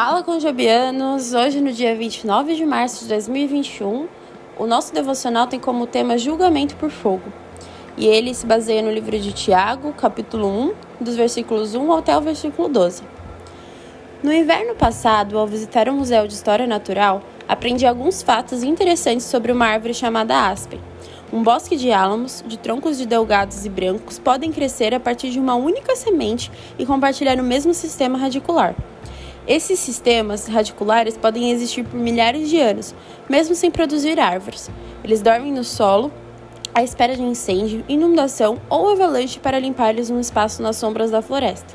Fala com Jobianos, hoje no dia 29 de março de 2021, o nosso devocional tem como tema julgamento por fogo. E ele se baseia no livro de Tiago, capítulo 1, dos versículos 1 até o versículo 12. No inverno passado, ao visitar o Museu de História Natural, aprendi alguns fatos interessantes sobre uma árvore chamada aspen. Um bosque de álamos, de troncos de delgados e brancos, podem crescer a partir de uma única semente e compartilhar o mesmo sistema radicular. Esses sistemas radiculares podem existir por milhares de anos, mesmo sem produzir árvores. Eles dormem no solo, à espera de incêndio, inundação ou avalanche para limpar-lhes um espaço nas sombras da floresta.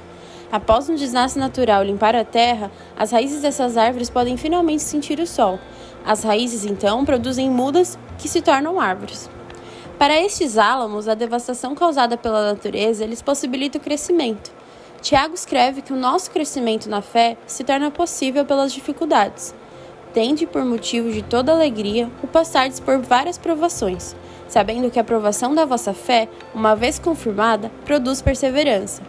Após um desastre natural limpar a terra, as raízes dessas árvores podem finalmente sentir o sol. As raízes, então, produzem mudas que se tornam árvores. Para estes álamos, a devastação causada pela natureza lhes possibilita o crescimento. Tiago escreve que o nosso crescimento na fé se torna possível pelas dificuldades. Tende por motivo de toda alegria o passardes por várias provações, sabendo que a provação da vossa fé, uma vez confirmada, produz perseverança.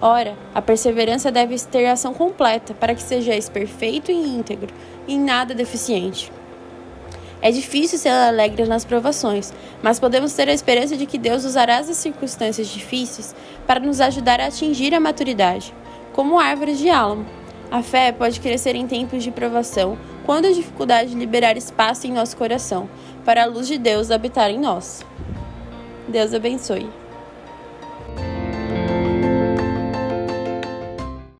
Ora, a perseverança deve ter ação completa, para que sejais perfeito e íntegro, e em nada deficiente. É difícil ser alegre nas provações, mas podemos ter a esperança de que Deus usará as circunstâncias difíceis para nos ajudar a atingir a maturidade, como árvores de álamo. A fé pode crescer em tempos de provação, quando a dificuldade liberar espaço em nosso coração, para a luz de Deus habitar em nós. Deus abençoe.